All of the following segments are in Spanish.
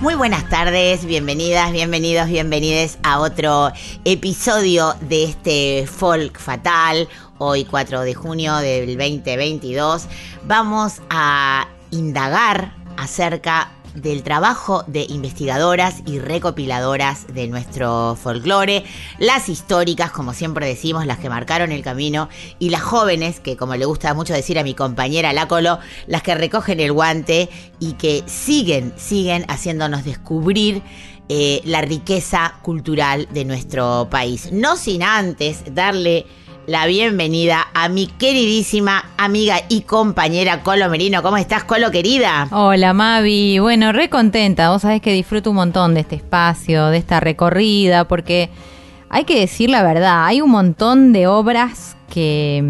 Muy buenas tardes, bienvenidas, bienvenidos, bienvenides a otro episodio de este Folk Fatal. Hoy 4 de junio del 2022 vamos a indagar acerca del trabajo de investigadoras y recopiladoras de nuestro folclore, las históricas, como siempre decimos, las que marcaron el camino, y las jóvenes, que como le gusta mucho decir a mi compañera Lácolo, las que recogen el guante y que siguen, siguen haciéndonos descubrir eh, la riqueza cultural de nuestro país. No sin antes darle la bienvenida a mi queridísima amiga y compañera Colo Merino. ¿Cómo estás, Colo, querida? Hola Mavi, bueno, re contenta, vos sabés que disfruto un montón de este espacio, de esta recorrida, porque hay que decir la verdad, hay un montón de obras que,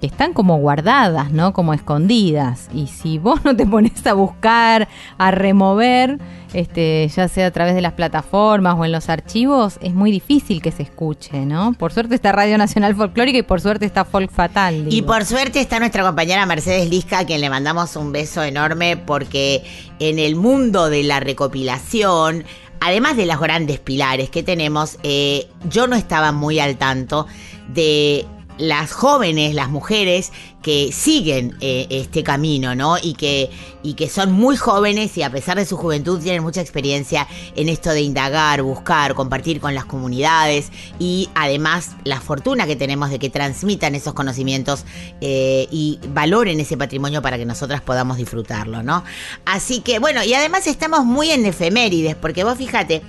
están como guardadas, ¿no? Como escondidas. Y si vos no te pones a buscar, a remover, este, ya sea a través de las plataformas o en los archivos, es muy difícil que se escuche, ¿no? Por suerte está Radio Nacional Folclórica y por suerte está Folk Fatal. Y por suerte está nuestra compañera Mercedes Lisca, a quien le mandamos un beso enorme porque en el mundo de la recopilación, además de los grandes pilares que tenemos, eh, yo no estaba muy al tanto de las jóvenes, las mujeres que siguen eh, este camino, ¿no? Y que, y que son muy jóvenes y a pesar de su juventud tienen mucha experiencia en esto de indagar, buscar, compartir con las comunidades y además la fortuna que tenemos de que transmitan esos conocimientos eh, y valoren ese patrimonio para que nosotras podamos disfrutarlo, ¿no? Así que bueno, y además estamos muy en efemérides, porque vos fíjate,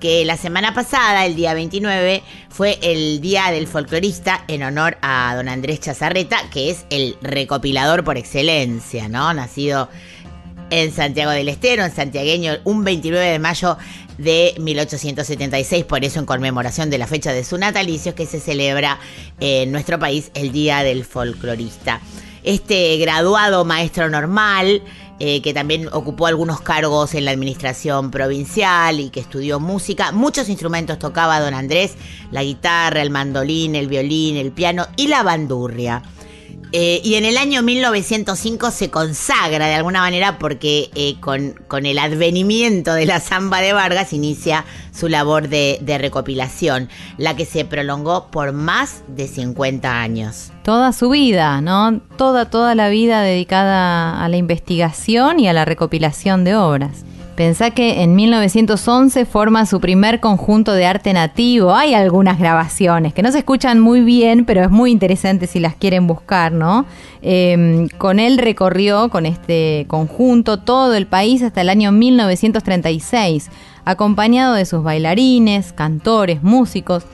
que la semana pasada, el día 29, fue el Día del Folclorista en honor a don Andrés Chazarreta, que es el recopilador por excelencia, ¿no? Nacido en Santiago del Estero, en santiagueño, un 29 de mayo de 1876, por eso en conmemoración de la fecha de su natalicio, que se celebra en nuestro país el Día del Folclorista. Este graduado maestro normal, eh, que también ocupó algunos cargos en la administración provincial y que estudió música. Muchos instrumentos tocaba don Andrés, la guitarra, el mandolín, el violín, el piano y la bandurria. Eh, y en el año 1905 se consagra de alguna manera porque eh, con, con el advenimiento de la samba de Vargas inicia su labor de, de recopilación, la que se prolongó por más de 50 años. Toda su vida, ¿no? Toda, toda la vida dedicada a la investigación y a la recopilación de obras. Pensá que en 1911 forma su primer conjunto de arte nativo. Hay algunas grabaciones que no se escuchan muy bien, pero es muy interesante si las quieren buscar, ¿no? Eh, con él recorrió, con este conjunto, todo el país hasta el año 1936, acompañado de sus bailarines, cantores, músicos,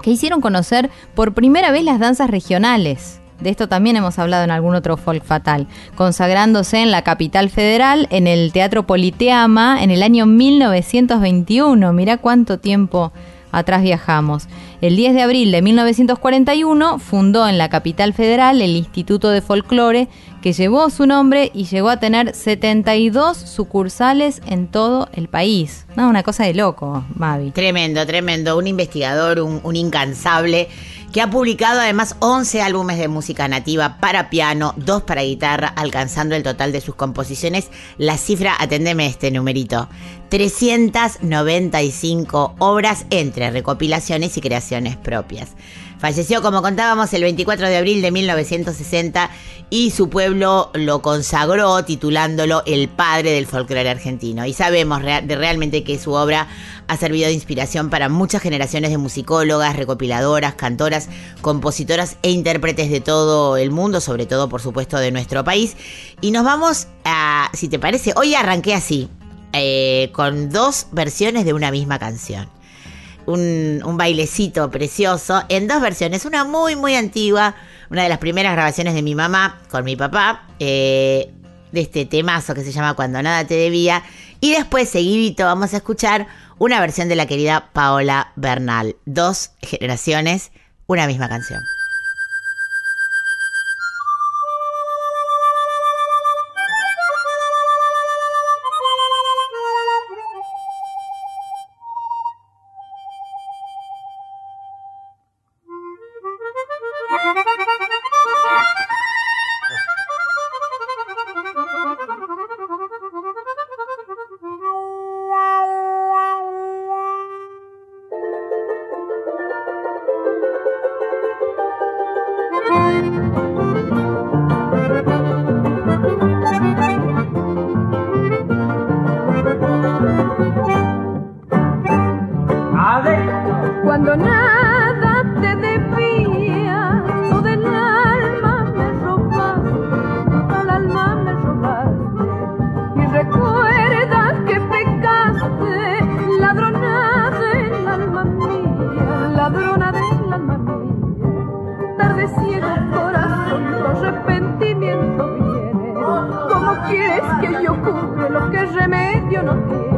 que hicieron conocer por primera vez las danzas regionales. De esto también hemos hablado en algún otro folk fatal, consagrándose en la capital federal, en el Teatro Politeama, en el año 1921. Mirá cuánto tiempo atrás viajamos. El 10 de abril de 1941 fundó en la capital federal el Instituto de Folclore, que llevó su nombre y llegó a tener 72 sucursales en todo el país. No, una cosa de loco, Mavi. Tremendo, tremendo. Un investigador, un, un incansable, que ha publicado además 11 álbumes de música nativa para piano, dos para guitarra, alcanzando el total de sus composiciones. La cifra, atendeme este numerito, 395 obras entre recopilaciones y creaciones propias. Falleció, como contábamos, el 24 de abril de 1960 y su pueblo lo consagró titulándolo el padre del folclore argentino. Y sabemos de realmente que su obra ha servido de inspiración para muchas generaciones de musicólogas, recopiladoras, cantoras, compositoras e intérpretes de todo el mundo, sobre todo, por supuesto, de nuestro país. Y nos vamos a, si te parece, hoy arranqué así, eh, con dos versiones de una misma canción un, bailecito precioso en dos versiones. Una muy, muy antigua, una de las primeras grabaciones de mi mamá con mi papá, eh, de este temazo que se llama Cuando nada te debía. Y después, seguidito, vamos a escuchar una versión de la querida Paola Bernal. Dos generaciones, una misma canción. love you.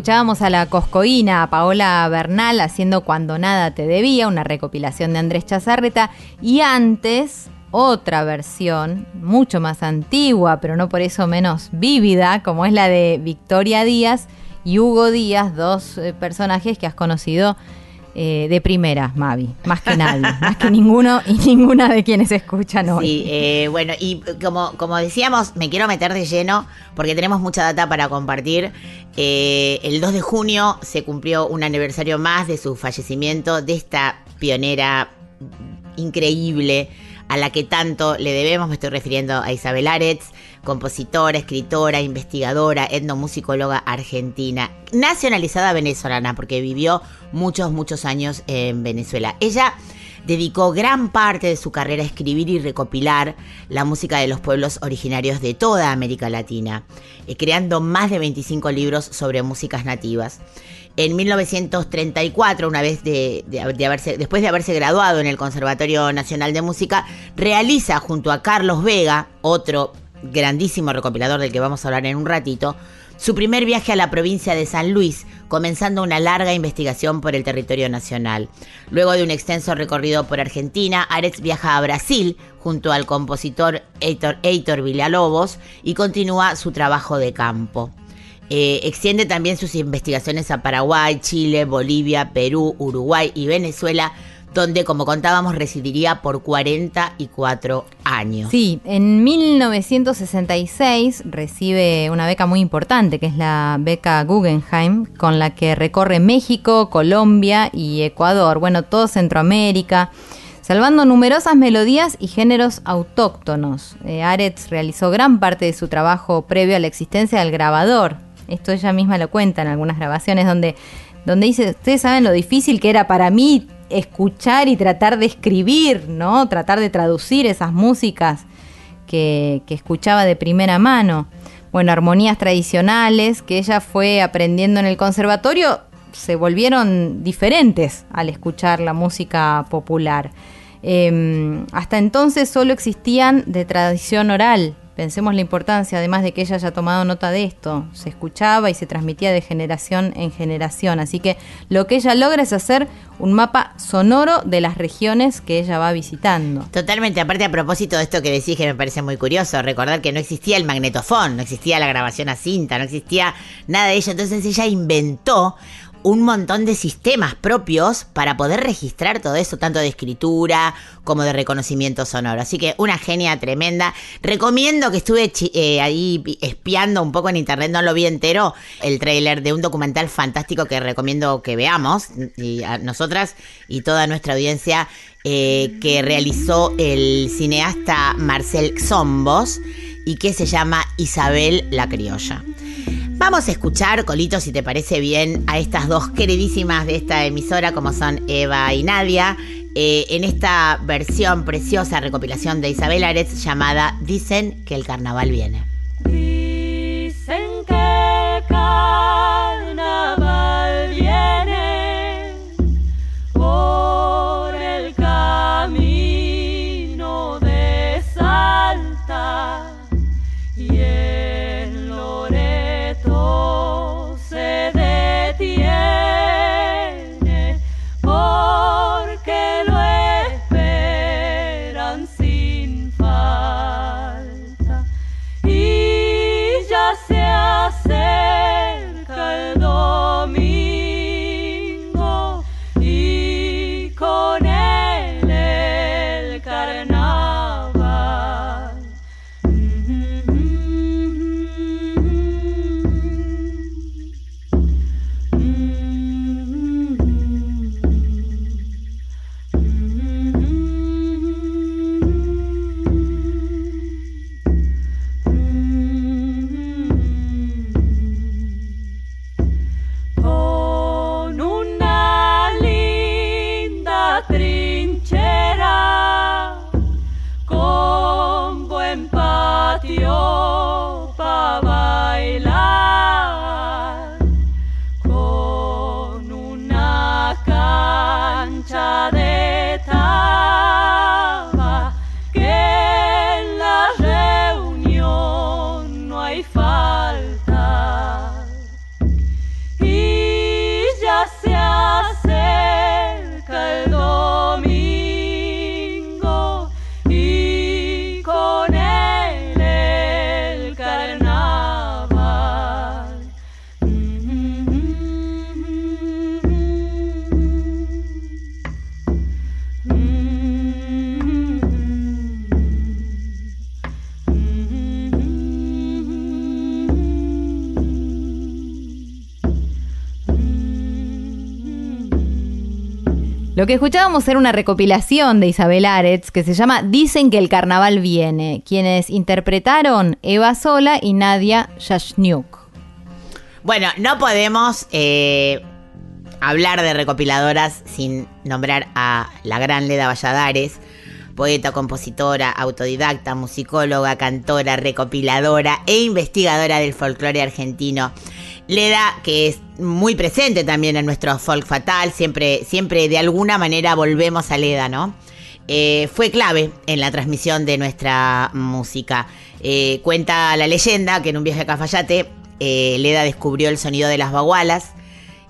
Escuchábamos a la coscoína, a Paola Bernal, haciendo Cuando nada te debía, una recopilación de Andrés Chazarreta, y antes otra versión, mucho más antigua, pero no por eso menos vívida, como es la de Victoria Díaz y Hugo Díaz, dos eh, personajes que has conocido eh, de primera, Mavi, más que nadie, más que ninguno y ninguna de quienes escuchan hoy. Sí, eh, bueno, y como, como decíamos, me quiero meter de lleno porque tenemos mucha data para compartir. Eh, el 2 de junio se cumplió un aniversario más de su fallecimiento, de esta pionera increíble a la que tanto le debemos. Me estoy refiriendo a Isabel Aretz, compositora, escritora, investigadora, etnomusicóloga argentina, nacionalizada venezolana, porque vivió muchos, muchos años en Venezuela. Ella dedicó gran parte de su carrera a escribir y recopilar la música de los pueblos originarios de toda América Latina, eh, creando más de 25 libros sobre músicas nativas. En 1934, una vez de, haberse, después de haberse graduado en el Conservatorio Nacional de Música, realiza junto a Carlos Vega, otro grandísimo recopilador del que vamos a hablar en un ratito, su primer viaje a la provincia de San Luis, comenzando una larga investigación por el territorio nacional. Luego de un extenso recorrido por Argentina, Aretz viaja a Brasil junto al compositor Heitor, Villalobos y continúa su trabajo de campo. Eh, extiende también sus investigaciones a Paraguay, Chile, Bolivia, Perú, Uruguay y Venezuela, donde, como contábamos, residiría por 44 años. Sí, en 1966 recibe una beca muy importante, que es la beca Guggenheim, con la que recorre México, Colombia y Ecuador, bueno, todo Centroamérica, salvando numerosas melodías y géneros autóctonos. Eh, Aretz realizó gran parte de su trabajo previo a la existencia del grabador. Esto ella misma lo cuenta en algunas grabaciones donde, donde dice, ustedes saben lo difícil que era para mí escuchar y tratar de escribir, ¿no? Tratar de traducir esas músicas que, escuchaba de primera mano. Bueno, armonías tradicionales que ella fue aprendiendo en el conservatorio se volvieron diferentes al escuchar la música popular. Eh, hasta entonces solo existían de tradición oral. Pensemos la importancia, además de que ella haya tomado nota de esto. Se escuchaba y se transmitía de generación en generación. Así que lo que ella logra es hacer un mapa sonoro de las regiones que ella va visitando. Totalmente, aparte a propósito de esto que decís que me parece muy curioso, recordar que no existía el magnetofón, no existía la grabación a cinta, no existía nada de ello, entonces ella inventó un montón de sistemas propios para poder registrar todo eso, tanto de escritura como de reconocimiento sonoro. Así que una genia tremenda. Recomiendo que estuve eh, ahí espiando un poco en internet, no lo vi entero, el tráiler de un documental fantástico que recomiendo que veamos, y a nosotras y toda nuestra audiencia, eh, que realizó el cineasta Marcel Xombos y que se llama Isabel la Criolla. Vamos a escuchar, Colito, si te parece bien, a estas dos queridísimas de esta emisora, como son Eva y Nadia, eh, en esta versión preciosa recopilación de Isabel Aretz llamada Dicen que el carnaval viene. Lo que escuchábamos era una recopilación de Isabel Aretz que se llama Dicen que el carnaval viene, quienes interpretaron Eva Sola y Nadia Yashniuk. Bueno, no podemos eh, hablar de recopiladoras sin nombrar a la gran Leda Valladares, poeta, compositora, autodidacta, musicóloga, cantora, recopiladora e investigadora del folclore argentino. Leda, que es muy presente también en nuestro folk fatal, siempre, siempre de alguna manera volvemos a Leda, ¿no? Eh, fue clave en la transmisión de nuestra música. Eh, cuenta la leyenda que en un viaje a Cafayate, eh, Leda descubrió el sonido de las bagualas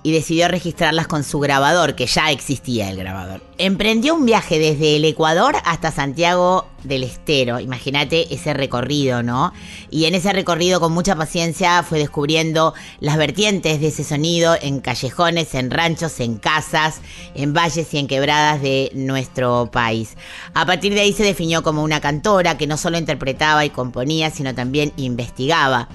y decidió registrarlas con su grabador, que ya existía el grabador. Emprendió un viaje desde el Ecuador hasta Santiago del Estero. Imagínate ese recorrido, ¿no? Y en ese recorrido con mucha paciencia fue descubriendo las vertientes de ese sonido en callejones, en ranchos, en casas, en valles y en quebradas de nuestro país. A partir de ahí se definió como una cantora que no solo interpretaba y componía, sino también investigaba.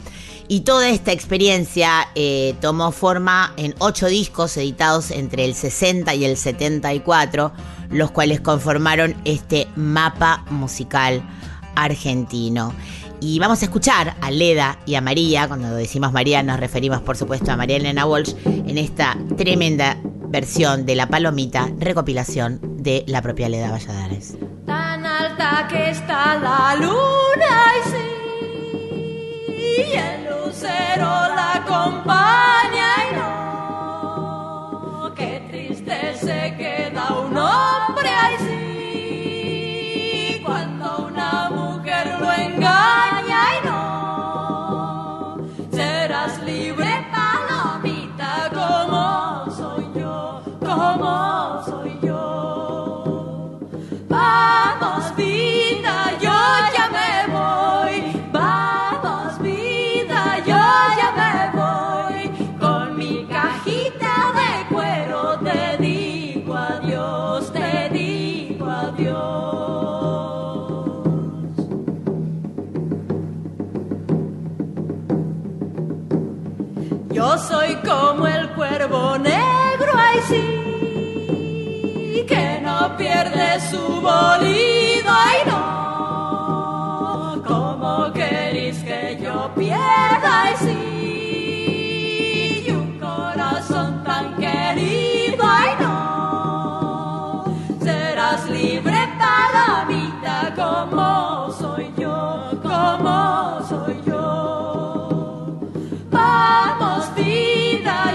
Y toda esta experiencia eh, tomó forma en ocho discos editados entre el 60 y el 74, los cuales conformaron este mapa musical argentino. Y vamos a escuchar a Leda y a María, cuando decimos María nos referimos por supuesto a María Elena Walsh, en esta tremenda versión de La Palomita, recopilación de la propia Leda Valladares. Tan alta que está la luna y sí, y el lucero la acompaña su bolido, ay no. Como queréis que yo pierda, ay sí, y un corazón tan querido, ay no. Serás libre palomita como soy yo, como soy yo. Vamos vida,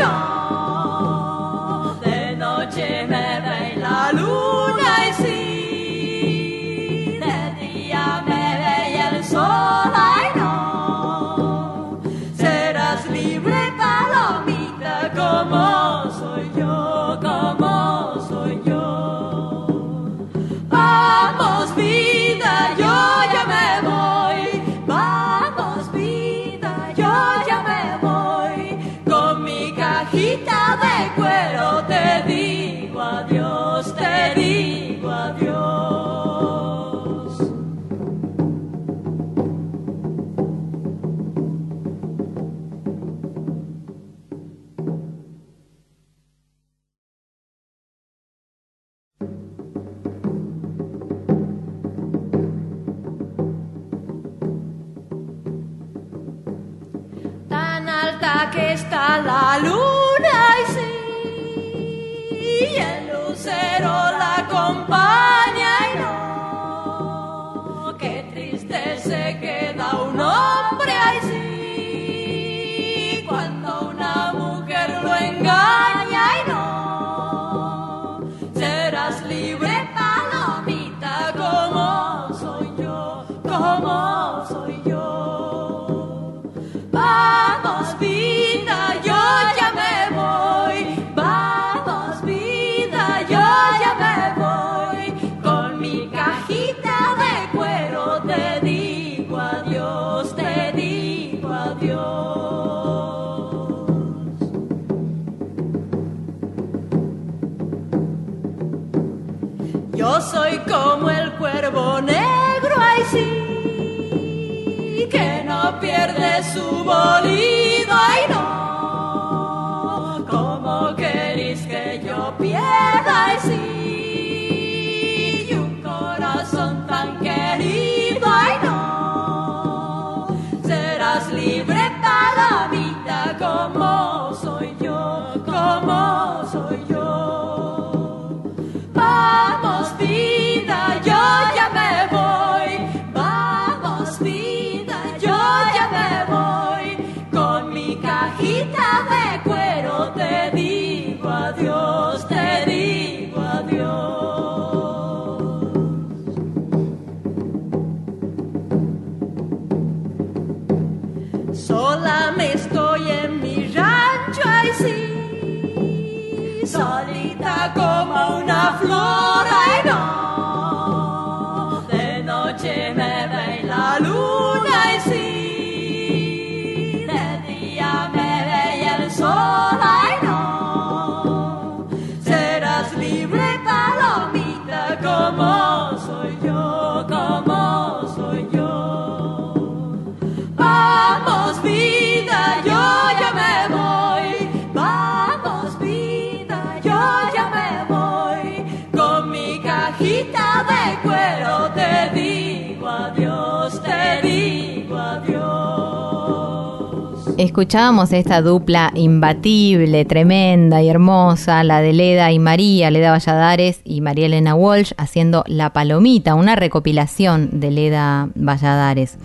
Escuchábamos esta dupla imbatible, tremenda y hermosa, la de Leda y María, Leda Valladares y María Elena Walsh, haciendo La Palomita, una recopilación de Leda Valladares.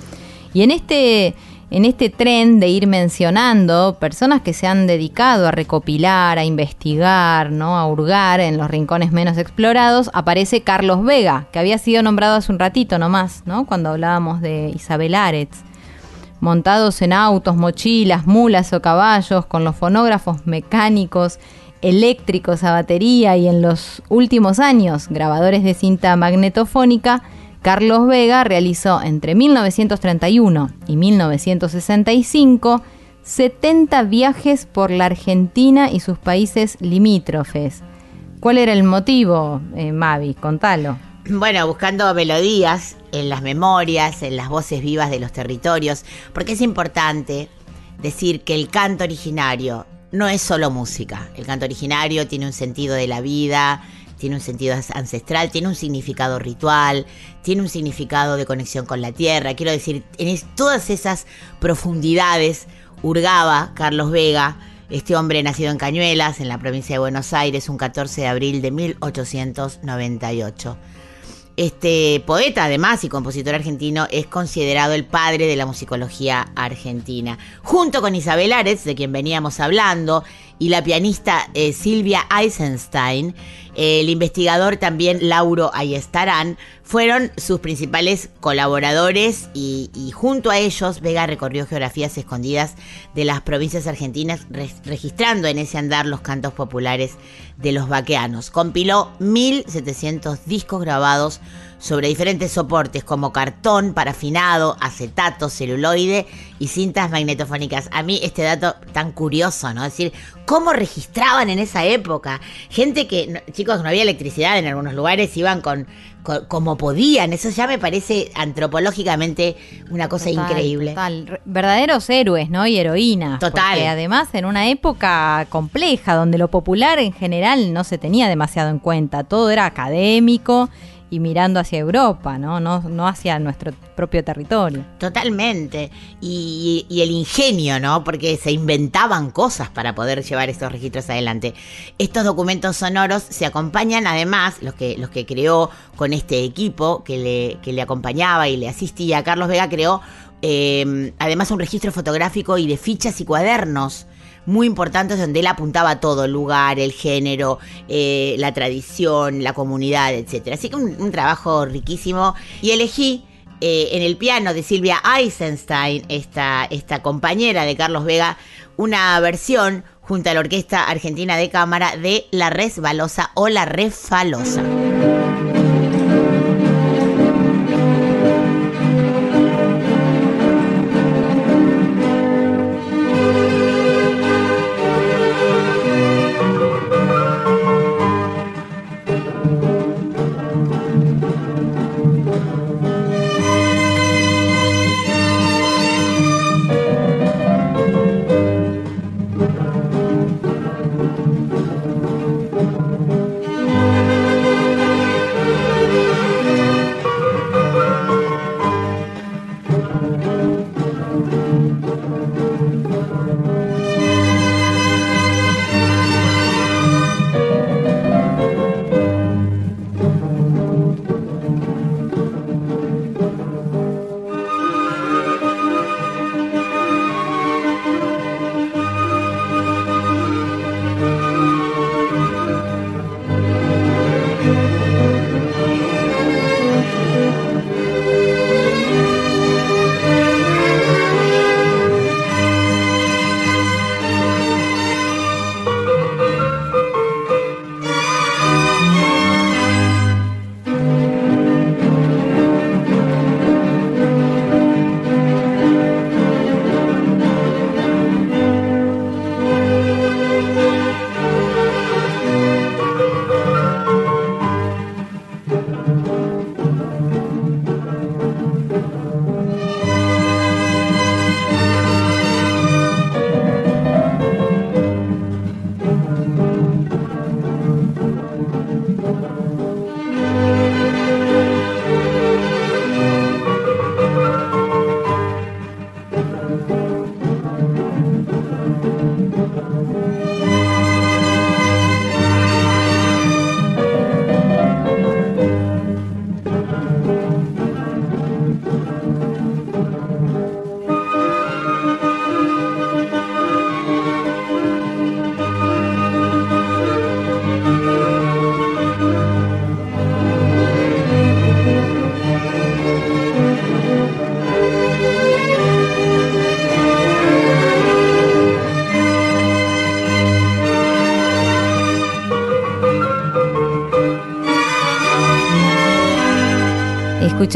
Y en este, en este tren de ir mencionando personas que se han dedicado a recopilar, a investigar, ¿no? a hurgar en los rincones menos explorados, aparece Carlos Vega, que había sido nombrado hace un ratito nomás, ¿no? cuando hablábamos de Isabel Aretz montados en autos, mochilas, mulas o caballos, con los fonógrafos mecánicos, eléctricos a batería y en los últimos años grabadores de cinta magnetofónica, Carlos Vega realizó entre 1931 y 1965 70 viajes por la Argentina y sus países limítrofes. ¿Cuál era el motivo, eh, Mavi? Contalo. Bueno, buscando melodías en las memorias, en las voces vivas de los territorios, porque es importante decir que el canto originario no es solo música. El canto originario tiene un sentido de la vida, tiene un sentido ancestral, tiene un significado ritual, tiene un significado de conexión con la tierra. Quiero decir, en todas esas profundidades hurgaba Carlos Vega, este hombre nacido en Cañuelas, en la provincia de Buenos Aires, un 14 de abril de 1898. Este poeta, además, y compositor argentino, es considerado el padre de la musicología argentina. Junto con Isabel Aretz, de quien veníamos hablando, y la pianista eh, Silvia Eisenstein, eh, el investigador también Lauro Ayestarán, fueron sus principales colaboradores y, junto a ellos Vega recorrió geografías escondidas de las provincias argentinas, re- registrando en ese andar los cantos populares de los vaqueanos. Compiló 1.700 discos grabados sobre diferentes soportes como cartón, parafinado, acetato, celuloide y cintas magnetofónicas. A mí este dato tan curioso, ¿no? Es decir, cómo registraban en esa época. Gente que, no- chicos, no había electricidad en algunos lugares, iban con, con- como podían. Eso ya me parece antropológicamente una cosa Total, increíble. total. Verdaderos héroes, ¿no? Y heroínas. Total. Porque además en una época compleja, donde lo popular en general no se tenía demasiado en cuenta. Todo era académico y mirando hacia Europa, ¿no? No, no hacia nuestro propio territorio. Totalmente. Y, y el ingenio, ¿no? Porque se inventaban cosas para poder llevar estos registros adelante. Estos documentos sonoros se acompañan, además, los que, los que creó con este equipo que le, que le acompañaba y le asistía, Carlos Vega creó eh, además un registro fotográfico y de fichas y cuadernos muy importantes donde él apuntaba todo, el lugar, el género, eh, la tradición, la comunidad, etc. Así que un, un trabajo riquísimo. Y elegí eh, en el piano de Silvia Eisenstein, esta, esta compañera de Carlos Vega, una versión junto a la Orquesta Argentina de Cámara de La Resbalosa o La Refalosa.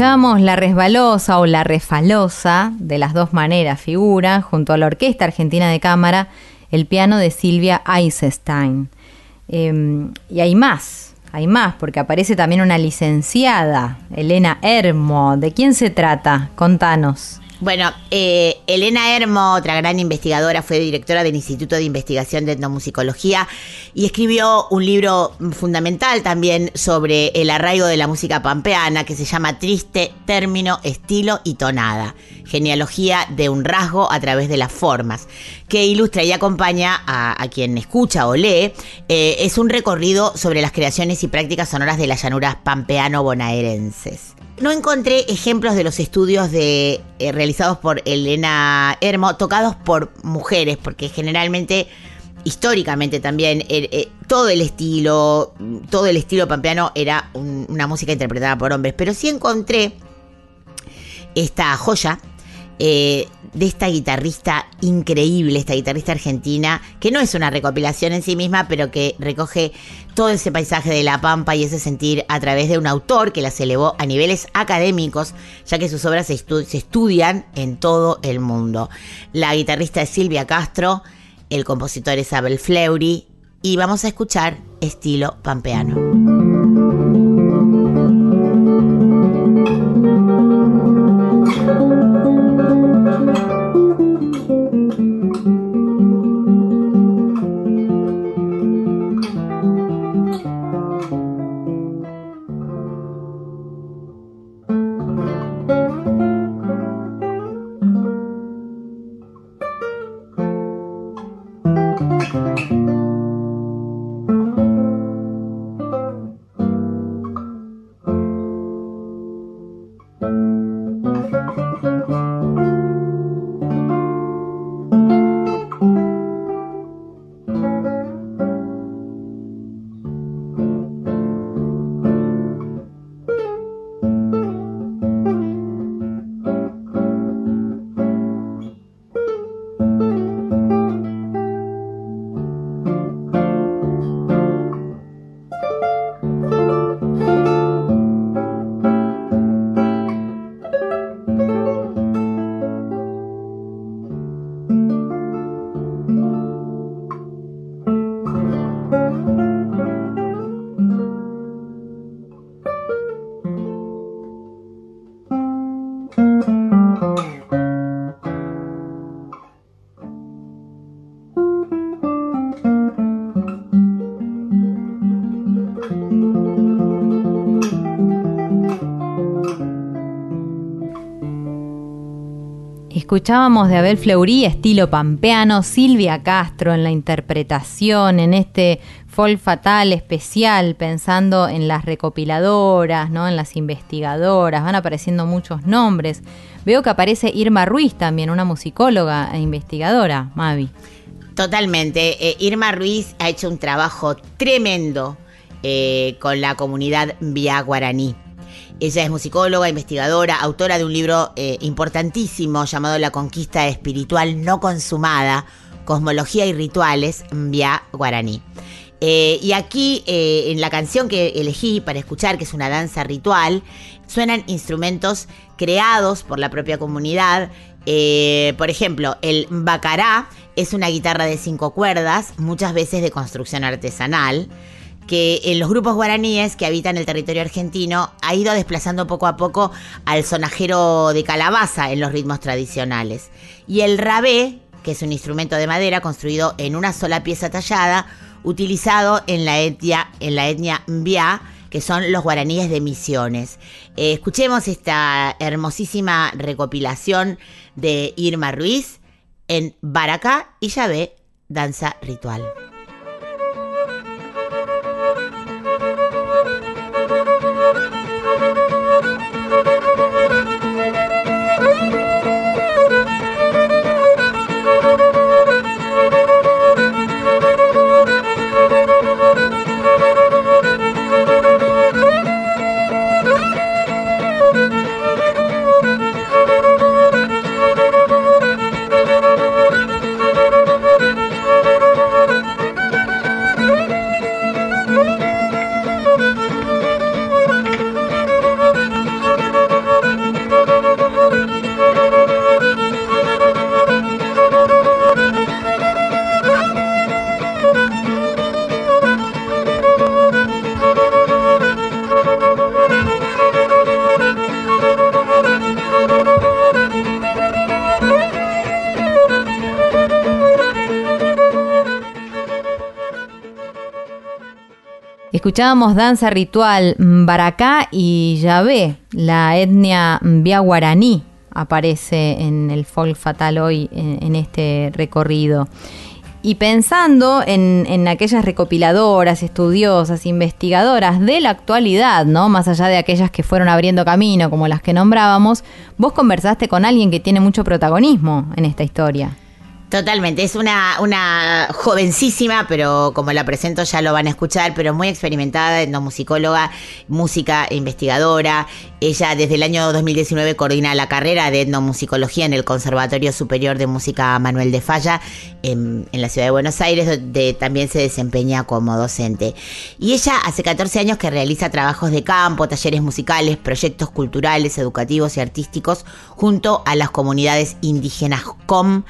Escuchábamos La Resbalosa o La Refalosa, de las dos maneras figura, junto a la Orquesta Argentina de Cámara, el piano de Silvia Eisenstein. Em, y hay más, hay más, porque aparece también una licenciada, Elena Hermo. ¿De quién se trata? Contanos. Bueno, eh, Elena Hermo, otra gran investigadora, fue directora del Instituto de Investigación de Etnomusicología y escribió un libro fundamental también sobre el arraigo de la música pampeana que se llama Triste, Término, Estilo y Tonada. Genealogía de un rasgo a través de las formas, que ilustra y acompaña a, quien escucha o lee. Eh, es un recorrido sobre las creaciones y prácticas sonoras de las llanuras pampeano-bonaerenses. No encontré ejemplos de los estudios eh, realizados por Elena Hermo tocados por mujeres, porque generalmente, históricamente también, eh, todo el estilo, todo el estilo pampeano era un- una música interpretada por hombres. Pero sí encontré esta joya eh, de esta guitarrista increíble, esta guitarrista argentina, que no es una recopilación en sí misma, pero que recoge todo ese paisaje de la pampa y ese sentir a través de un autor que las elevó a niveles académicos, ya que sus obras se, se estudian en todo el mundo. La guitarrista es Silvia Castro, el compositor es Abel Fleury, y vamos a escuchar estilo pampeano. Escuchábamos de Abel Fleury, estilo pampeano, Silvia Castro en la interpretación, en este folk fatal especial, pensando en las recopiladoras, ¿no? en las investigadoras, van apareciendo muchos nombres. Veo que aparece Irma Ruiz también, una musicóloga e investigadora, Mavi. Totalmente. Eh, Irma Ruiz ha hecho un trabajo tremendo eh, con la comunidad vía guaraní. Ella es musicóloga, investigadora, autora de un libro eh, importantísimo llamado La conquista espiritual no consumada, Cosmología y Rituales vía guaraní. Eh, y aquí, eh, en la canción que elegí para escuchar, que es una danza ritual, suenan instrumentos creados por la propia comunidad. Por ejemplo, el bacará es una guitarra de cinco cuerdas, muchas veces de construcción artesanal que en los grupos guaraníes que habitan el territorio argentino ha ido desplazando poco a poco al sonajero de calabaza en los ritmos tradicionales. Y el rabé, que es un instrumento de madera construido en una sola pieza tallada, utilizado en la etnia, en la etnia que son los guaraníes de Misiones. Eh, escuchemos esta hermosísima recopilación de Irma Ruiz en Baracá y Yahvé, danza ritual. Danza ritual Baracá y Yahvé, la etnia Via Guaraní aparece en el folk fatal hoy en, en este recorrido. Y pensando en, en, aquellas recopiladoras, estudiosas, investigadoras de la actualidad, ¿no? Más allá de aquellas que fueron abriendo camino, como las que nombrábamos, vos conversaste con alguien que tiene mucho protagonismo en esta historia. Totalmente, es una, una jovencísima, pero como la presento ya lo van a escuchar, pero muy experimentada, etnomusicóloga, música investigadora. Ella desde el año 2019 coordina la carrera de etnomusicología en el Conservatorio Superior de Música Manuel de Falla en, la ciudad de Buenos Aires, donde también se desempeña como docente. Y ella hace 14 años que realiza trabajos de campo, talleres musicales, proyectos culturales, educativos y artísticos junto a las comunidades indígenas COM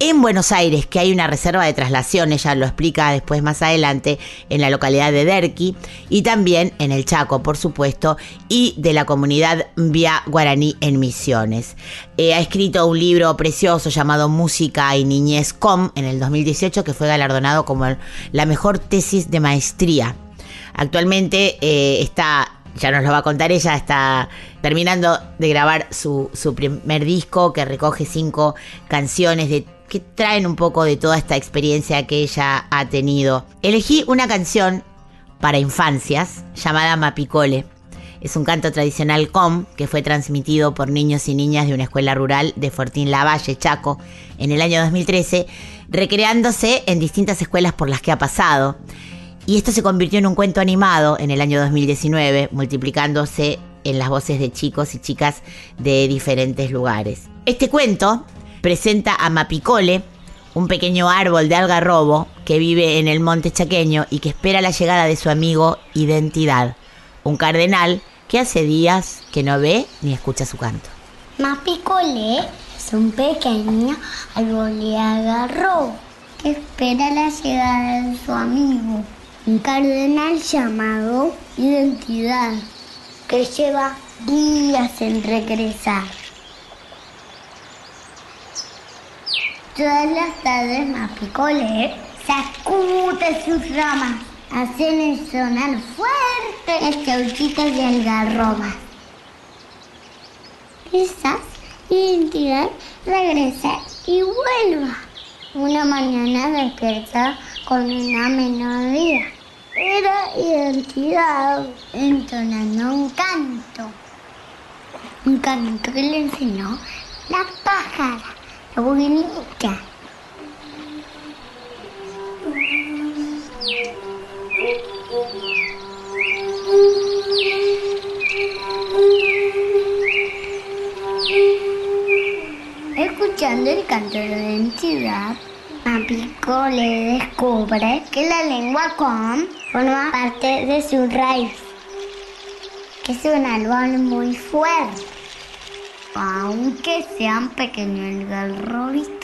en Buenos Aires, que hay una reserva de traslación, ella lo explica después más adelante, en la localidad de Derqui, y también en el Chaco, por supuesto, y de la comunidad Vía Guaraní en Misiones. Eh, ha escrito un libro precioso llamado Música y Niñez Com en el 2018, que fue galardonado como la mejor tesis de maestría. Actualmente eh, está ya nos lo va a contar ella, está terminando de grabar su, su, primer disco que recoge cinco canciones que traen un poco de toda esta experiencia que ella ha tenido. Elegí una canción para infancias llamada Mapicole. Es un canto tradicional com que fue transmitido por niños y niñas de una escuela rural de Fortín Lavalle, Chaco, en el año 2013, recreándose en distintas escuelas por las que ha pasado. Y esto se convirtió en un cuento animado en el año 2019, multiplicándose en las voces de chicos y chicas de diferentes lugares. Este cuento presenta a Mapicole, un pequeño árbol de algarrobo que vive en el monte chaqueño y que espera la llegada de su amigo Identidad, un cardenal que hace días que no ve ni escucha su canto. Mapicole es un pequeño algarrobo que espera la llegada de su amigo, un cardenal llamado Identidad, que lleva días en regresar. Todas las tardes Mapicole sacude sus ramas, hacen sonar fuerte los chauchitos de algarrobas. Quizás Identidad regresa y vuelva. Una mañana despierta con una melodía. Era Identidad entonando un canto. Un canto que le enseñó la pájara la bonita. Escuchando el canto de la identidad, Mapico le descubre que la lengua com forma parte de su raíz, que es un árbol muy fuerte aunque sean pequeños el garrobito.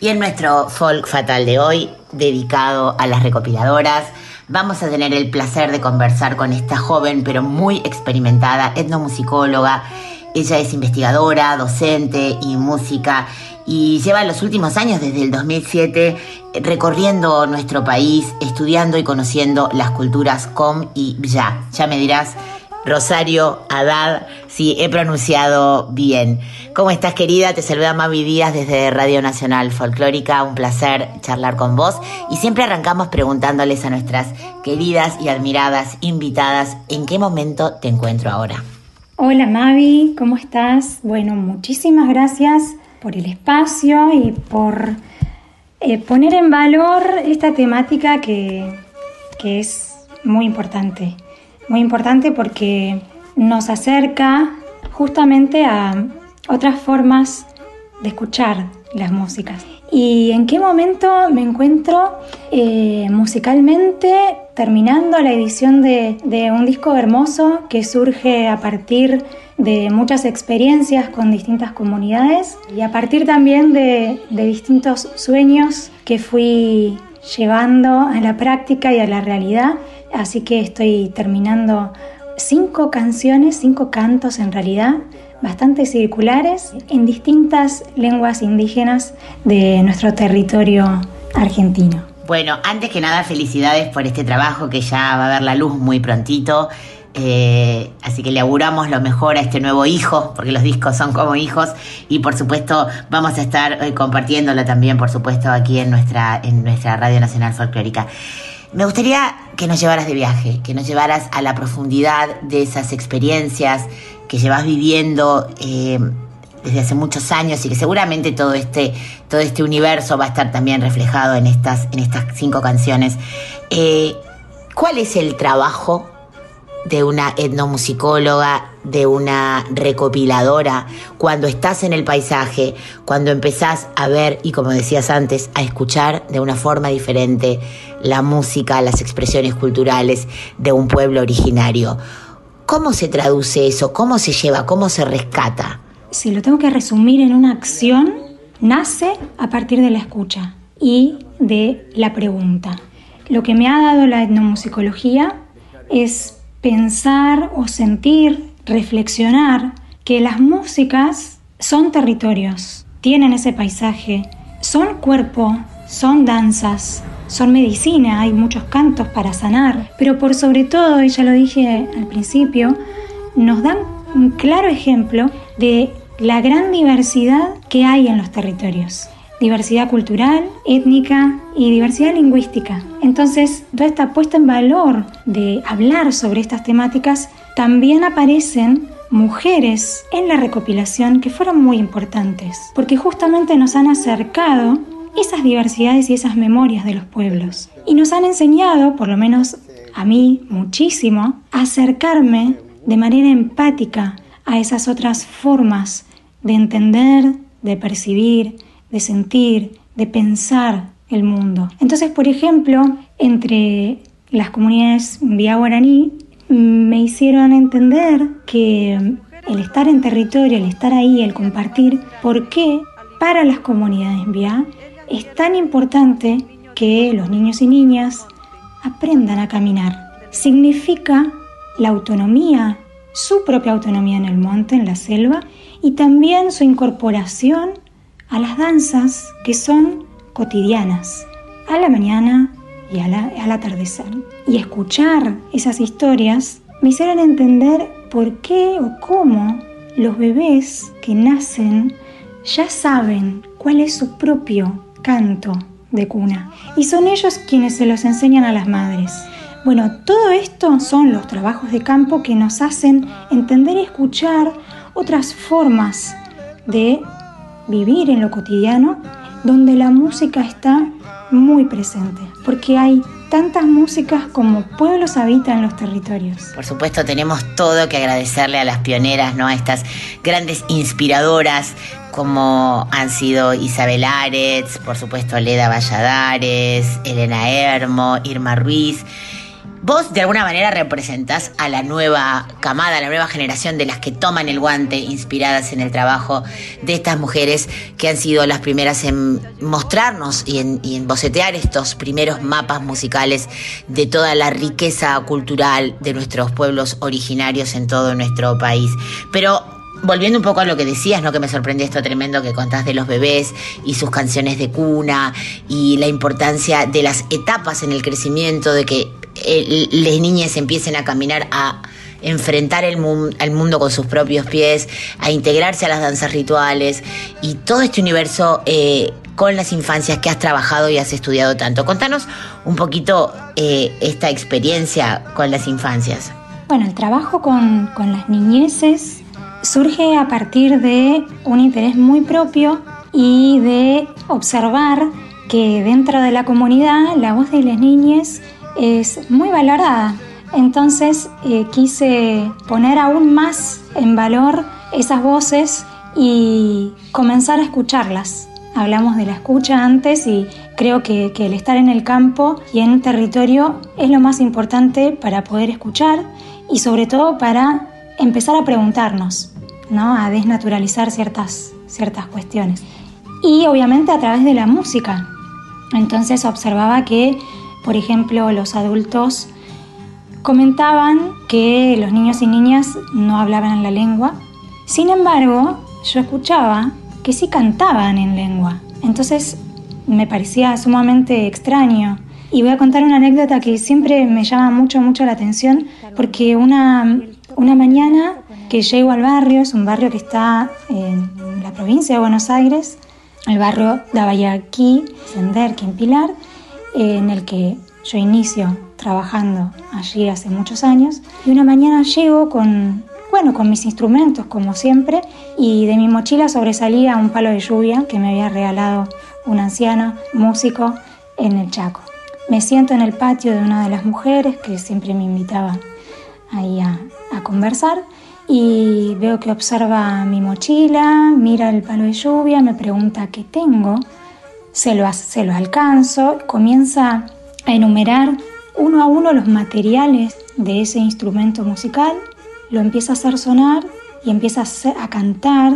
Y en nuestro folk fatal de hoy, dedicado a las recopiladoras, vamos a tener el placer de conversar con esta joven pero muy experimentada etnomusicóloga ella es investigadora, docente y música y lleva los últimos años, desde el 2007, recorriendo nuestro país, estudiando y conociendo las culturas com y ya. Ya me dirás, Rosario Haddad, si he pronunciado bien. ¿Cómo estás, querida? Te saluda Mavi Díaz desde Radio Nacional Folclórica. Un placer charlar con vos. Y siempre arrancamos preguntándoles a nuestras queridas y admiradas invitadas en qué momento te encuentro ahora. Hola Mavi, ¿cómo estás? Bueno, muchísimas gracias por el espacio y por eh, poner en valor esta temática que, que es muy importante. Muy importante porque nos acerca justamente a otras formas de escuchar las músicas. ¿Y en qué momento me encuentro eh, musicalmente terminando la edición de, de, un disco hermoso que surge a partir de muchas experiencias con distintas comunidades y a partir también de, de distintos sueños que fui llevando a la práctica y a la realidad. Así que estoy terminando cinco canciones, cinco cantos en realidad, bastante circulares en distintas lenguas indígenas de nuestro territorio argentino. Bueno, antes que nada, felicidades por este trabajo que ya va a ver la luz muy prontito. Así que le auguramos lo mejor a este nuevo hijo, porque los discos son como hijos, y por supuesto vamos a estar eh, compartiéndolo también, por supuesto, aquí en nuestra, en nuestra Radio Nacional Folclórica. Me gustaría que nos llevaras de viaje, que nos llevaras a la profundidad de esas experiencias que llevas viviendo eh, desde hace muchos años y que seguramente todo este, todo este universo va a estar también reflejado en estas, en estas cinco canciones. Eh, ¿Cuál es el trabajo de una etnomusicóloga, de una recopiladora, cuando estás en el paisaje, cuando empezás a ver y como decías antes, a escuchar de una forma diferente la música, las expresiones culturales de un pueblo originario. ¿Cómo se traduce eso? ¿Cómo se lleva? ¿Cómo se rescata? Si lo tengo que resumir en una acción, nace a partir de la escucha y de la pregunta. Lo que me ha dado la etnomusicología es pensar o sentir, reflexionar que las músicas son territorios, tienen ese paisaje, son cuerpo, son danzas, son medicina, hay muchos cantos para sanar, pero por sobre todo, y ya lo dije al principio, nos dan un claro ejemplo de la gran diversidad que hay en los territorios. Diversidad cultural, étnica y diversidad lingüística. Entonces, toda esta puesta en valor de hablar sobre estas temáticas, también aparecen mujeres en la recopilación que fueron muy importantes, porque justamente nos han acercado esas diversidades y esas memorias de los pueblos. Y nos han enseñado, por lo menos a mí muchísimo, a acercarme de manera empática a esas otras formas de entender, de percibir, de sentir, de pensar el mundo. Entonces, por ejemplo, entre las comunidades vía guaraní me hicieron entender que el estar en territorio, el estar ahí, el compartir, por qué para las comunidades vía es tan importante que los niños y niñas aprendan a caminar. Significa la autonomía, su propia autonomía en el monte, en la selva, y también su incorporación a las danzas que son cotidianas, a la mañana y al atardecer. Y escuchar esas historias me hicieron entender por qué o cómo los bebés que nacen ya saben cuál es su propio canto de cuna. Y son ellos quienes se los enseñan a las madres. Bueno, todo esto son los trabajos de campo que nos hacen entender y escuchar otras formas de vivir en lo cotidiano, donde la música está muy presente, porque hay tantas músicas como pueblos habitan los territorios. Por supuesto, tenemos todo que agradecerle a las pioneras, ¿no? A estas grandes inspiradoras como han sido Isabel Aretz, por supuesto Leda Valladares, Elena Hermo, Irma Ruiz. Vos de alguna manera representás a la nueva camada, a la nueva generación de las que toman el guante inspiradas en el trabajo de estas mujeres que han sido las primeras en mostrarnos y en, bocetear estos primeros mapas musicales de toda la riqueza cultural de nuestros pueblos originarios en todo nuestro país. Pero volviendo un poco a lo que decías, ¿no? Que me sorprendió esto tremendo que contás de los bebés y sus canciones de cuna y la importancia de las etapas en el crecimiento, de que eh, las niñas empiecen a caminar a enfrentar el, mundo con sus propios pies, a integrarse a las danzas rituales y todo este universo eh, con las infancias que has trabajado y has estudiado tanto. Contanos un poquito eh, esta experiencia con las infancias. Bueno, el trabajo con, con las niñeces surge a partir de un interés muy propio y de observar que dentro de la comunidad la voz de las niñas es muy valorada. Entonces eh, quise poner aún más en valor esas voces y comenzar a escucharlas. Hablamos de la escucha antes y creo que, el estar en el campo y en un territorio es lo más importante para poder escuchar y sobre todo para empezar a preguntarnos ¿no? a desnaturalizar ciertas, ciertas cuestiones. Y obviamente a través de la música, Entonces observaba que, por ejemplo, los adultos comentaban que los niños y niñas no hablaban la lengua. Sin embargo, yo escuchaba que sí cantaban en lengua. Entonces me parecía sumamente extraño. Y voy a contar una anécdota que siempre me llama mucho, mucho la atención, porque una, una mañana que llego al barrio, es un barrio que está en la provincia de Buenos Aires, el barrio de Abayaquí, Sender, en Pilar, en el que yo inicio trabajando allí hace muchos años. Y una mañana llego con, bueno, con mis instrumentos, como siempre, y de mi mochila sobresalía un palo de lluvia que me había regalado un anciano músico en el Chaco. Me siento en el patio de una de las mujeres que siempre me invitaba ahí a, a conversar y veo que observa mi mochila, mira el palo de lluvia, me pregunta qué tengo, se lo, se lo alcanzo, comienza a enumerar uno a uno los materiales de ese instrumento musical, lo empieza a hacer sonar y empieza a, a cantar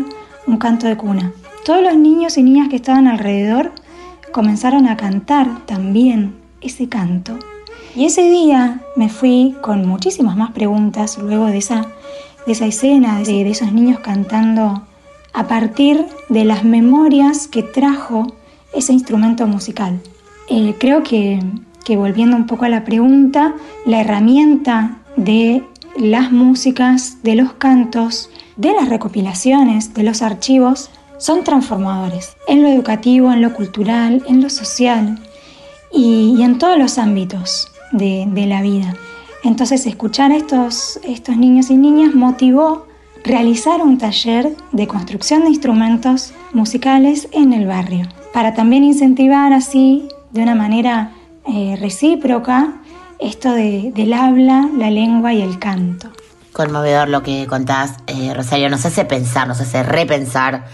un canto de cuna. Todos los niños y niñas que estaban alrededor comenzaron a cantar también ese canto. Y ese día me fui con muchísimas más preguntas luego de esa de esa escena, de, esos niños cantando a partir de las memorias que trajo ese instrumento musical. Eh, creo que, volviendo un poco a la pregunta, la herramienta de las músicas, de los cantos, de las recopilaciones, de los archivos, son transformadores en lo educativo, en lo cultural, en lo social y, en todos los ámbitos de, de la vida. Entonces escuchar a estos, estos niños y niñas motivó realizar un taller de construcción de instrumentos musicales en el barrio, para también incentivar así de una manera eh, recíproca esto de, del habla, la lengua y el canto. Conmovedor lo que contás, eh, Rosario, nos hace pensar, nos hace repensar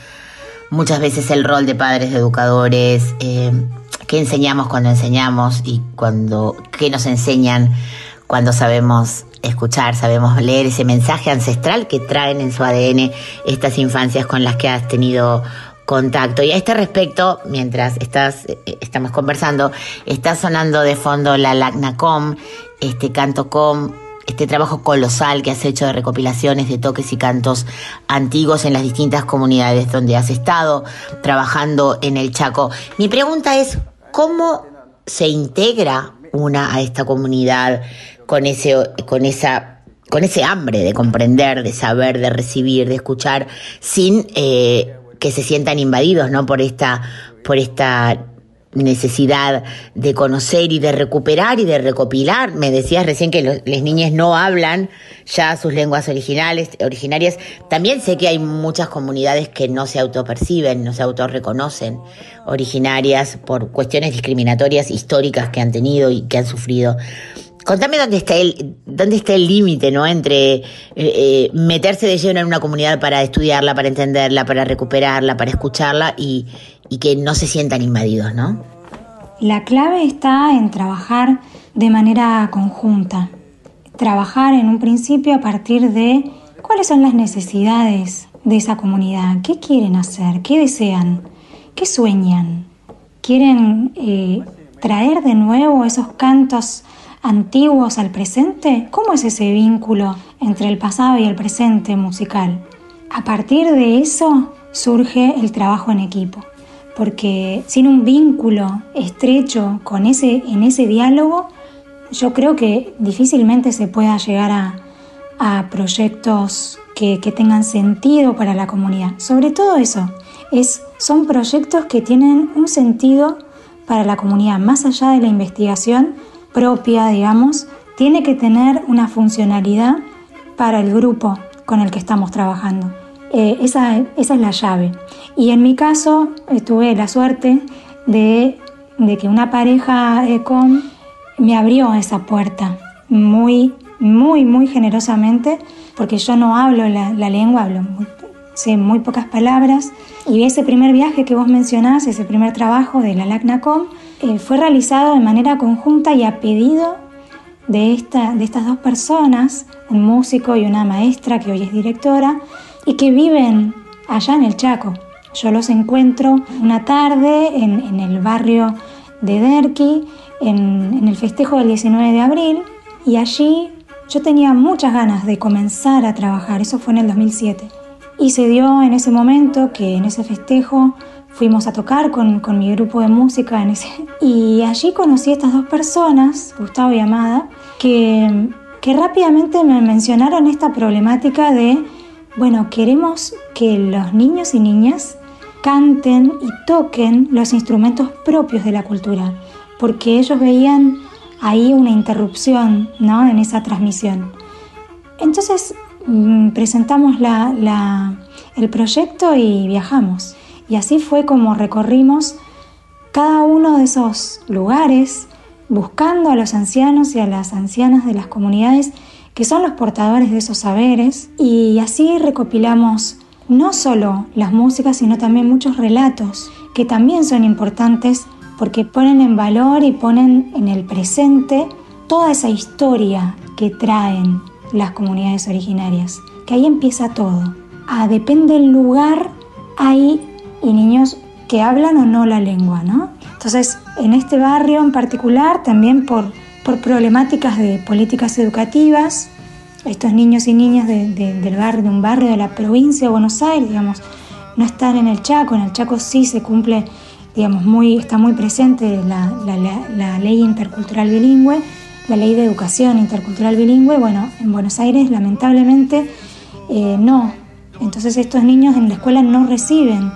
muchas veces el rol de padres, de educadores, eh, qué enseñamos cuando enseñamos y cuando, qué nos enseñan cuando sabemos escuchar, sabemos leer ese mensaje ancestral que traen en su ADN estas infancias con las que has tenido contacto. Y a este respecto, mientras estás, eh, estamos conversando, está sonando de fondo la LACNACOM, este canto com, este trabajo colosal que has hecho de recopilaciones de toques y cantos antiguos en las distintas comunidades donde has estado trabajando en el Chaco. Mi pregunta es, ¿cómo se integra una a esta comunidad con ese, con esa, con ese hambre de comprender, de saber, de recibir, de escuchar, sin eh, que se sientan invadidos, ¿no? Por esta, por esta necesidad de conocer y de recuperar y de recopilar. Me decías recién que las niñas no hablan ya sus lenguas originales, originarias. También sé que hay muchas comunidades que no se autoperciben, no se autorreconocen originarias por cuestiones discriminatorias históricas que han tenido y que han sufrido. Contame dónde está el, dónde está el límite, ¿no? Entre eh, eh, meterse de lleno en una comunidad para estudiarla, para entenderla, para recuperarla, para escucharla y, que no se sientan invadidos, ¿no? La clave está en trabajar de manera conjunta. Trabajar en un principio a partir de cuáles son las necesidades de esa comunidad, qué quieren hacer, qué desean, qué sueñan. ¿Quieren eh, traer de nuevo esos cantos antiguos al presente? ¿Cómo es ese vínculo entre el pasado y el presente musical? A partir de eso surge el trabajo en equipo, porque sin un vínculo estrecho con ese, en ese diálogo, yo creo que difícilmente se pueda llegar a, a proyectos que, que, tengan sentido para la comunidad. Sobre todo eso, es, son proyectos que tienen un sentido para la comunidad, más allá de la investigación propia, digamos, tiene que tener una funcionalidad para el grupo con el que estamos trabajando. Eh, esa, es la llave. Y en mi caso eh, tuve la suerte de, que una pareja ECOM me abrió esa puerta muy, muy, muy generosamente, porque yo no hablo la, la lengua, hablo muy, sé muy pocas palabras. Y ese primer viaje que vos mencionás, ese primer trabajo de la LACNACOM, eh, fue realizado de manera conjunta y a pedido de, esta, de estas dos personas, un músico y una maestra que hoy es directora, y que viven allá en el Chaco. Yo los encuentro una tarde en, en el barrio de Derqui en, en el festejo del 19 de abril y allí yo tenía muchas ganas de comenzar a trabajar, eso fue en el 2007. Y se dio en ese momento que en ese festejo fuimos a tocar con, con mi grupo de música en ese, y allí conocí a estas dos personas, Gustavo y Amada, que, que rápidamente me mencionaron esta problemática de, bueno, queremos que los niños y niñas canten y toquen los instrumentos propios de la cultura, porque ellos veían ahí una interrupción ¿no? en esa transmisión. Entonces presentamos la, la, el proyecto y viajamos. Y así fue como recorrimos cada uno de esos lugares, buscando a los ancianos y a las ancianas de las comunidades que son los portadores de esos saberes. Y así recopilamos no solo las músicas, sino también muchos relatos que también son importantes porque ponen en valor y ponen en el presente toda esa historia que traen las comunidades originarias, que ahí empieza todo. Ah, depende del lugar, hay y niños que hablan o no la lengua, ¿no? Entonces, en este barrio en particular, también por, por problemáticas de políticas educativas, estos niños y niñas del barrio, de un barrio de la provincia de Buenos Aires, digamos, no están en el Chaco, en el Chaco sí se cumple digamos, muy, está muy presente la, la, ley intercultural bilingüe, la ley de educación intercultural bilingüe. Bueno, en Buenos Aires lamentablemente eh, no. Entonces estos niños en la escuela no reciben,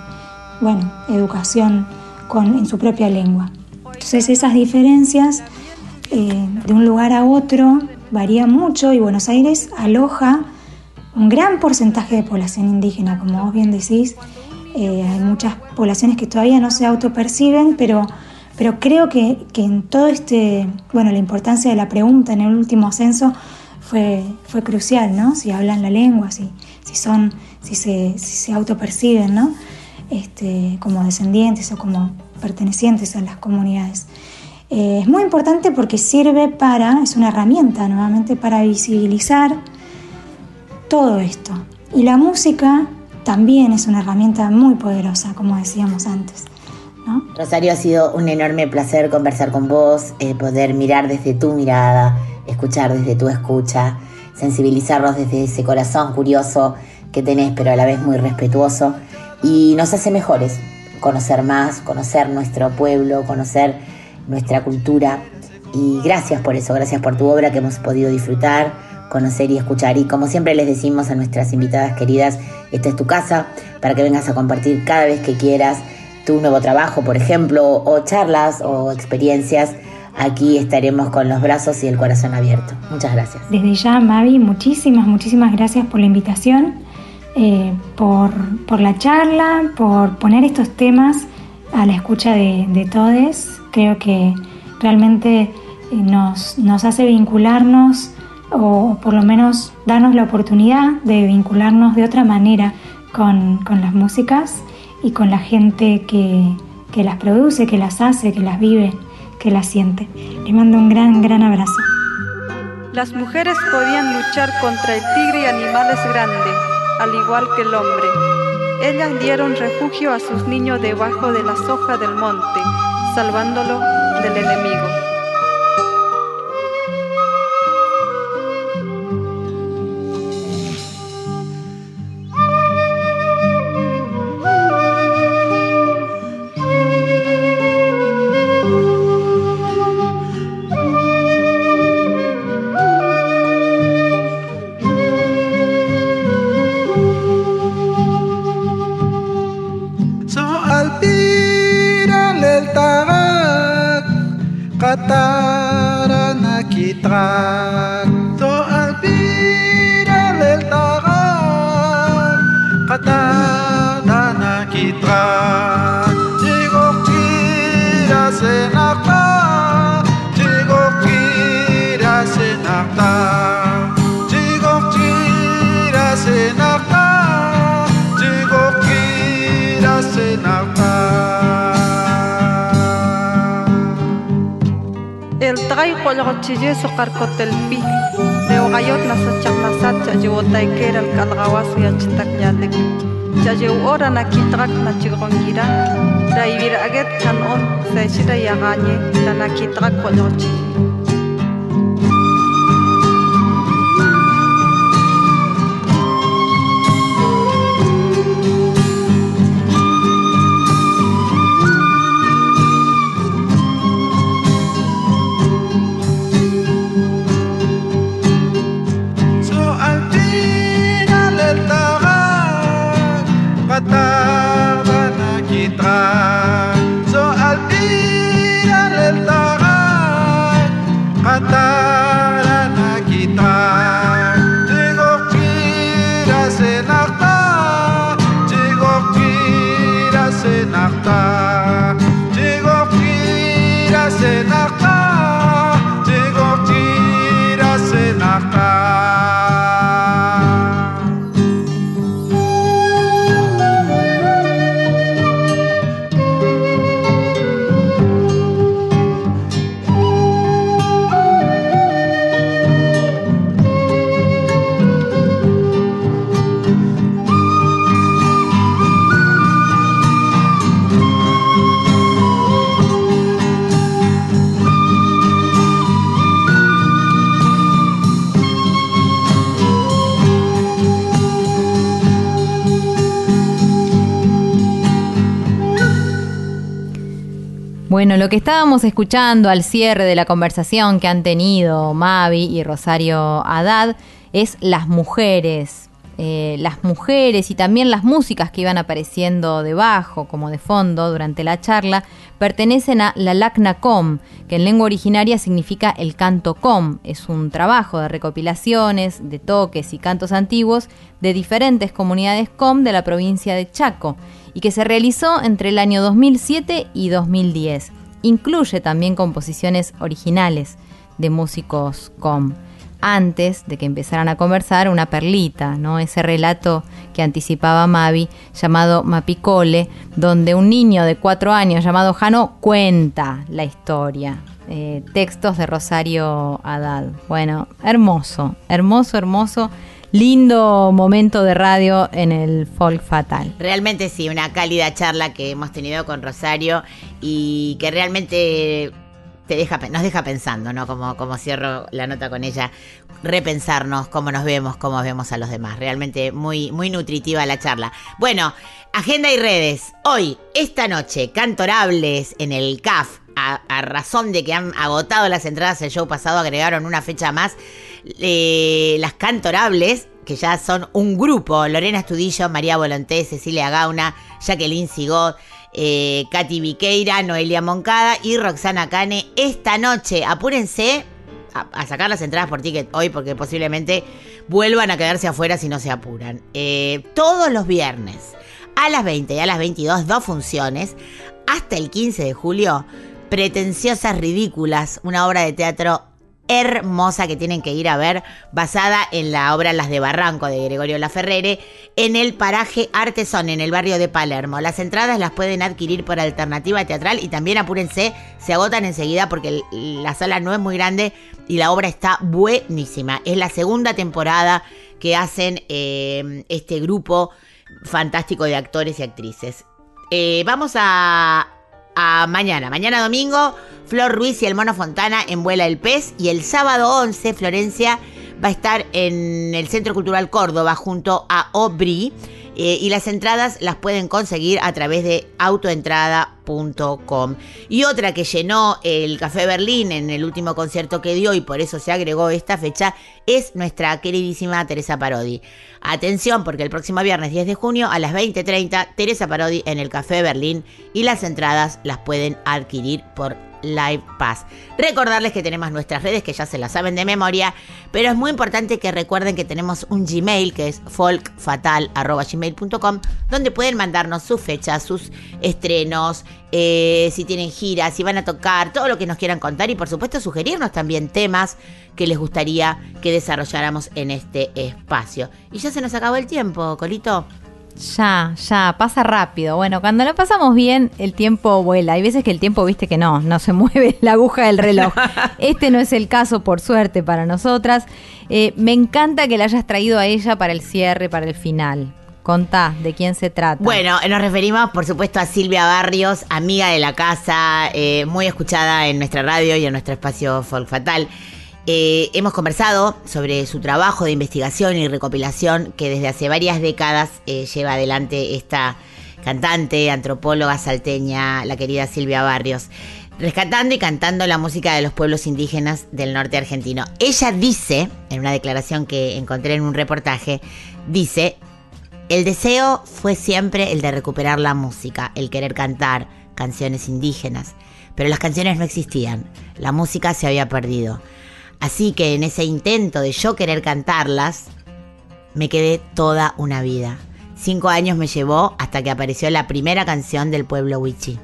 bueno, educación con, en su propia lengua. Entonces esas diferencias eh, de un lugar a otro varían mucho y Buenos Aires aloja un gran porcentaje de población indígena, como vos bien decís, eh, hay muchas poblaciones que todavía no se autoperciben, pero, pero creo que, que, en todo este, bueno, la importancia de la pregunta en el último censo fue, fue crucial, ¿no? Si hablan la lengua, si, si son, si se, si se autoperciben, ¿no? Este, como descendientes o como pertenecientes a las comunidades. Eh, es muy importante porque sirve para, es una herramienta nuevamente para visibilizar todo esto. Y la música también es una herramienta muy poderosa, como decíamos antes. Rosario, ha sido un enorme placer conversar con vos, eh, poder mirar desde tu mirada, escuchar desde tu escucha, sensibilizarnos desde ese corazón curioso que tenés, pero a la vez muy respetuoso, y nos hace mejores conocer más, conocer nuestro pueblo, conocer nuestra cultura. Y gracias por eso, gracias por tu obra que hemos podido disfrutar conocer y escuchar. Y como siempre les decimos a nuestras invitadas queridas, esta es tu casa para que vengas a compartir cada vez que quieras tu nuevo trabajo, por ejemplo, o charlas o experiencias. Aquí estaremos con los brazos y el corazón abierto. Muchas gracias. Desde ya, Mavi, muchísimas, muchísimas gracias por la invitación, eh, por, por, la charla, por poner estos temas a la escucha de, de todos. Creo que realmente eh, nos, nos hace vincularnos o por lo menos darnos la oportunidad de vincularnos de otra manera con, con las músicas y con la gente que, que, las produce, que las hace, que las vive, que las siente. Les mando un gran, gran abrazo. Las mujeres podían luchar contra el tigre y animales grandes, al igual que el hombre. Ellas dieron refugio a sus niños debajo de las hojas del monte, salvándolo del enemigo. parcotelpi neoayot na nasatcha yewotaiker alcalgawas yachtak aget chayewoora on nachigongira raiviraget ya kanon sechira na tanakitrak koyochi Bueno, lo que estábamos escuchando al cierre de la conversación que han tenido Mavi y Rosario Haddad es las mujeres. Eh, las mujeres y también las músicas que iban apareciendo debajo, como de fondo, durante la charla, pertenecen a la Lacna Com, que en lengua originaria significa el canto Com. Es un trabajo de recopilaciones, de toques y cantos antiguos de diferentes comunidades Com de la provincia de Chaco y que se realizó entre el año 2007 y 2010. Incluye también composiciones originales de músicos com. Antes de que empezaran a conversar, una perlita, ¿no? Ese relato que anticipaba Mavi, llamado Mapicole, donde un niño de cuatro años llamado Jano cuenta la historia. Eh, textos de Rosario Haddad. Bueno, hermoso, hermoso, hermoso lindo momento de radio en el Folk Fatal. Realmente sí, una cálida charla que hemos tenido con Rosario y que realmente te deja, nos deja pensando, ¿no? Como, como cierro la nota con ella, repensarnos cómo nos vemos, cómo vemos a los demás. Realmente muy, muy nutritiva la charla. Bueno, agenda y redes. Hoy, esta noche, cantorables en el CAF. A, razón de que han agotado las entradas el show pasado, agregaron una fecha más. Eh, las cantorables, que ya son un grupo, Lorena Estudillo, María Volonté, Cecilia Gauna, Jacqueline Sigot, eh, Katy Viqueira, Noelia Moncada y Roxana Cane. Esta noche, apúrense a, a, sacar las entradas por ticket hoy porque posiblemente vuelvan a quedarse afuera si no se apuran. Eh, todos los viernes a las 20 y a las 22, dos funciones, hasta el 15 de julio, Pretenciosas Ridículas, una obra de teatro hermosa que tienen que ir a ver, basada en la obra Las de Barranco de Gregorio Laferrere, en el paraje Artesón, en el barrio de Palermo. Las entradas las pueden adquirir por alternativa teatral y también apúrense, se agotan enseguida porque la sala no es muy grande y la obra está buenísima. Es la segunda temporada que hacen eh, este grupo fantástico de actores y actrices. Eh, vamos a, a mañana. Mañana domingo, Flor Ruiz y el Mono Fontana en Vuela el Pez. Y el sábado 11, Florencia va a estar en el Centro Cultural Córdoba junto a Obri. Eh, y las entradas las pueden conseguir a través de autoentrada.com. Y otra que llenó el Café Berlín en el último concierto que dio y por eso se agregó esta fecha es nuestra queridísima Teresa Parodi. Atención porque el próximo viernes 10 de junio a las 20.30 Teresa Parodi en el Café Berlín y las entradas las pueden adquirir por Live Pass. Recordarles que tenemos nuestras redes que ya se las saben de memoria, pero es muy importante que recuerden que tenemos un Gmail que es folkfatal.gmail.com donde pueden mandarnos sus fechas, sus estrenos, eh, si tienen giras, si van a tocar, todo lo que nos quieran contar y por supuesto sugerirnos también temas que les gustaría que desarrolláramos en este espacio. Y ya se nos acabó el tiempo, Colito. Ya, ya, pasa rápido. Bueno, cuando lo pasamos bien, el tiempo vuela. Hay veces que el tiempo, viste que no, no se mueve la aguja del reloj. Este no es el caso, por suerte, para nosotras. Eh, me encanta que la hayas traído a ella para el cierre, para el final. Contá, ¿de quién se trata? Bueno, nos referimos, por supuesto, a Silvia Barrios, amiga de la casa, eh, muy escuchada en nuestra radio y en nuestro espacio Folk Fatal. Eh, hemos conversado sobre su trabajo de investigación y recopilación que desde hace varias décadas eh, lleva adelante esta cantante, antropóloga salteña, la querida Silvia Barrios, rescatando y cantando la música de los pueblos indígenas del norte argentino. Ella dice, en una declaración que encontré en un reportaje, dice, el deseo fue siempre el de recuperar la música, el querer cantar canciones indígenas, pero las canciones no existían, la música se había perdido. Así que en ese intento de yo querer cantarlas, me quedé toda una vida. Cinco años me llevó hasta que apareció la primera canción del pueblo Wichi,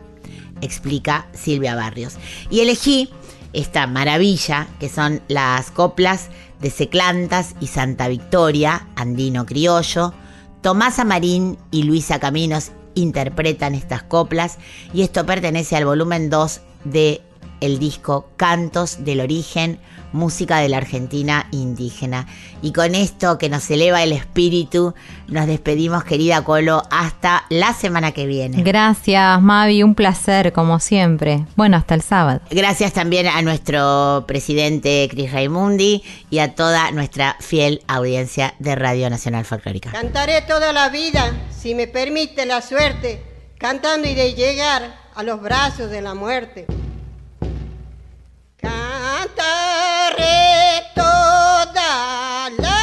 explica Silvia Barrios. Y elegí esta maravilla que son las coplas de Seclantas y Santa Victoria, andino criollo, Tomás Amarín y Luisa Caminos interpretan estas coplas y esto pertenece al volumen 2 de el disco Cantos del Origen, música de la Argentina indígena. Y con esto que nos eleva el espíritu, nos despedimos, querida Colo, hasta la semana que viene. Gracias, Mavi, un placer, como siempre. Bueno, hasta el sábado. Gracias también a nuestro presidente Cris Raimundi y a toda nuestra fiel audiencia de Radio Nacional Folclórica. Cantaré toda la vida, si me permite la suerte, cantando y de llegar a los brazos de la muerte. Cantaré toda la vida,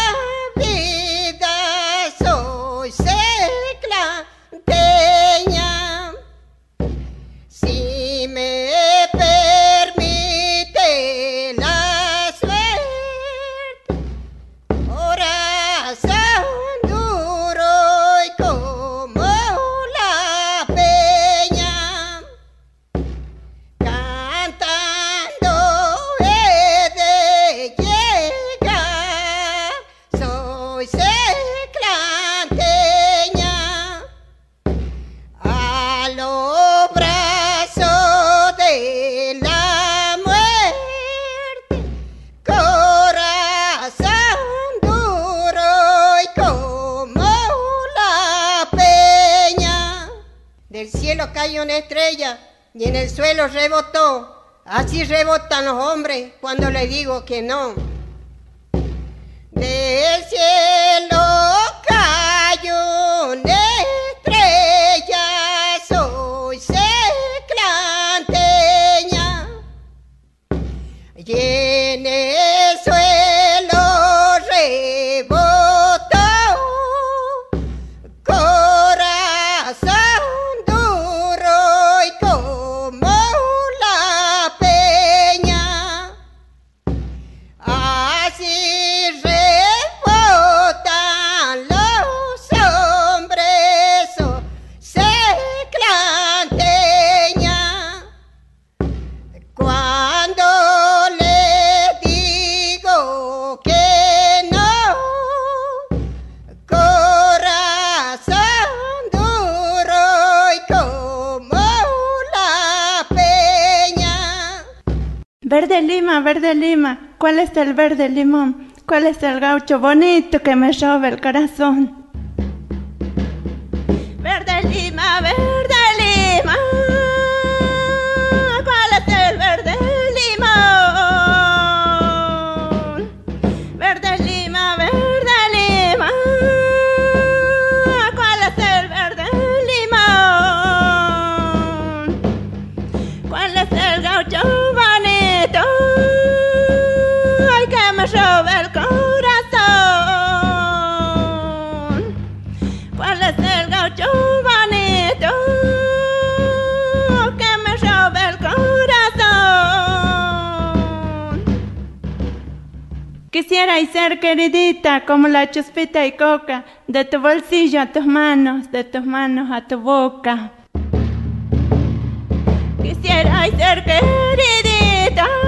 y en el suelo rebotó. Así rebotan los hombres cuando le digo que no. Del cielo verde lima, ¿cuál es el verde limón? ¿Cuál es el gaucho bonito que me roba el corazón? Verde lima, verde Quisiera y ser queridita como la chuspita y coca, de tu bolsillo a tus manos, de tus manos a tu boca. Quisiera y ser queridita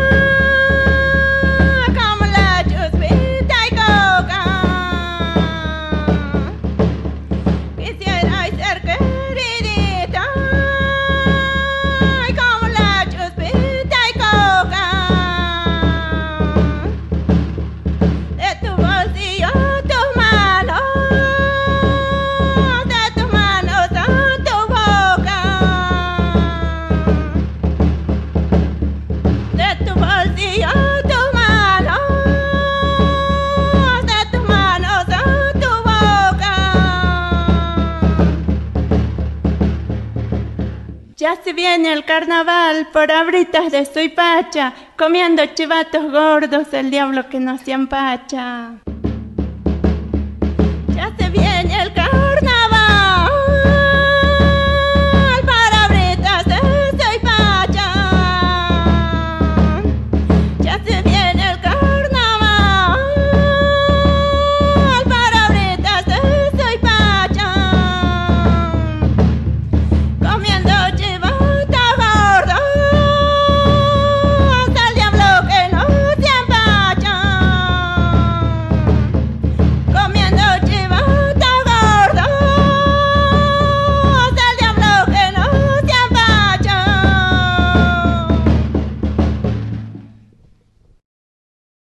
viene el carnaval por abritas de Suipacha, comiendo chivatos gordos, el diablo que no se empacha.